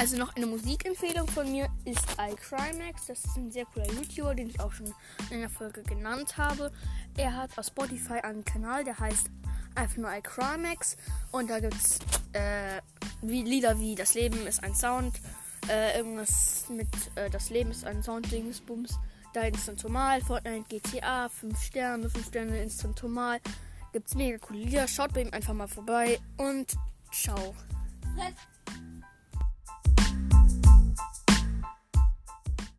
Also noch eine Musikempfehlung von mir ist iCrimax. Das ist ein sehr cooler YouTuber, den ich auch schon in einer Folge genannt habe. Er hat auf Spotify einen Kanal, der heißt einfach nur iCrimax. Und da gibt es äh, wie Lieder wie Das Leben ist ein Sound, äh, irgendwas mit äh, Das Leben ist ein Sound, Dingsbums. Da Instant Fortnite, GTA, 5 Sterne, 5 Sterne Instant Gibt Gibt's mega coole Lieder. Schaut bei ihm einfach mal vorbei und ciao. Let's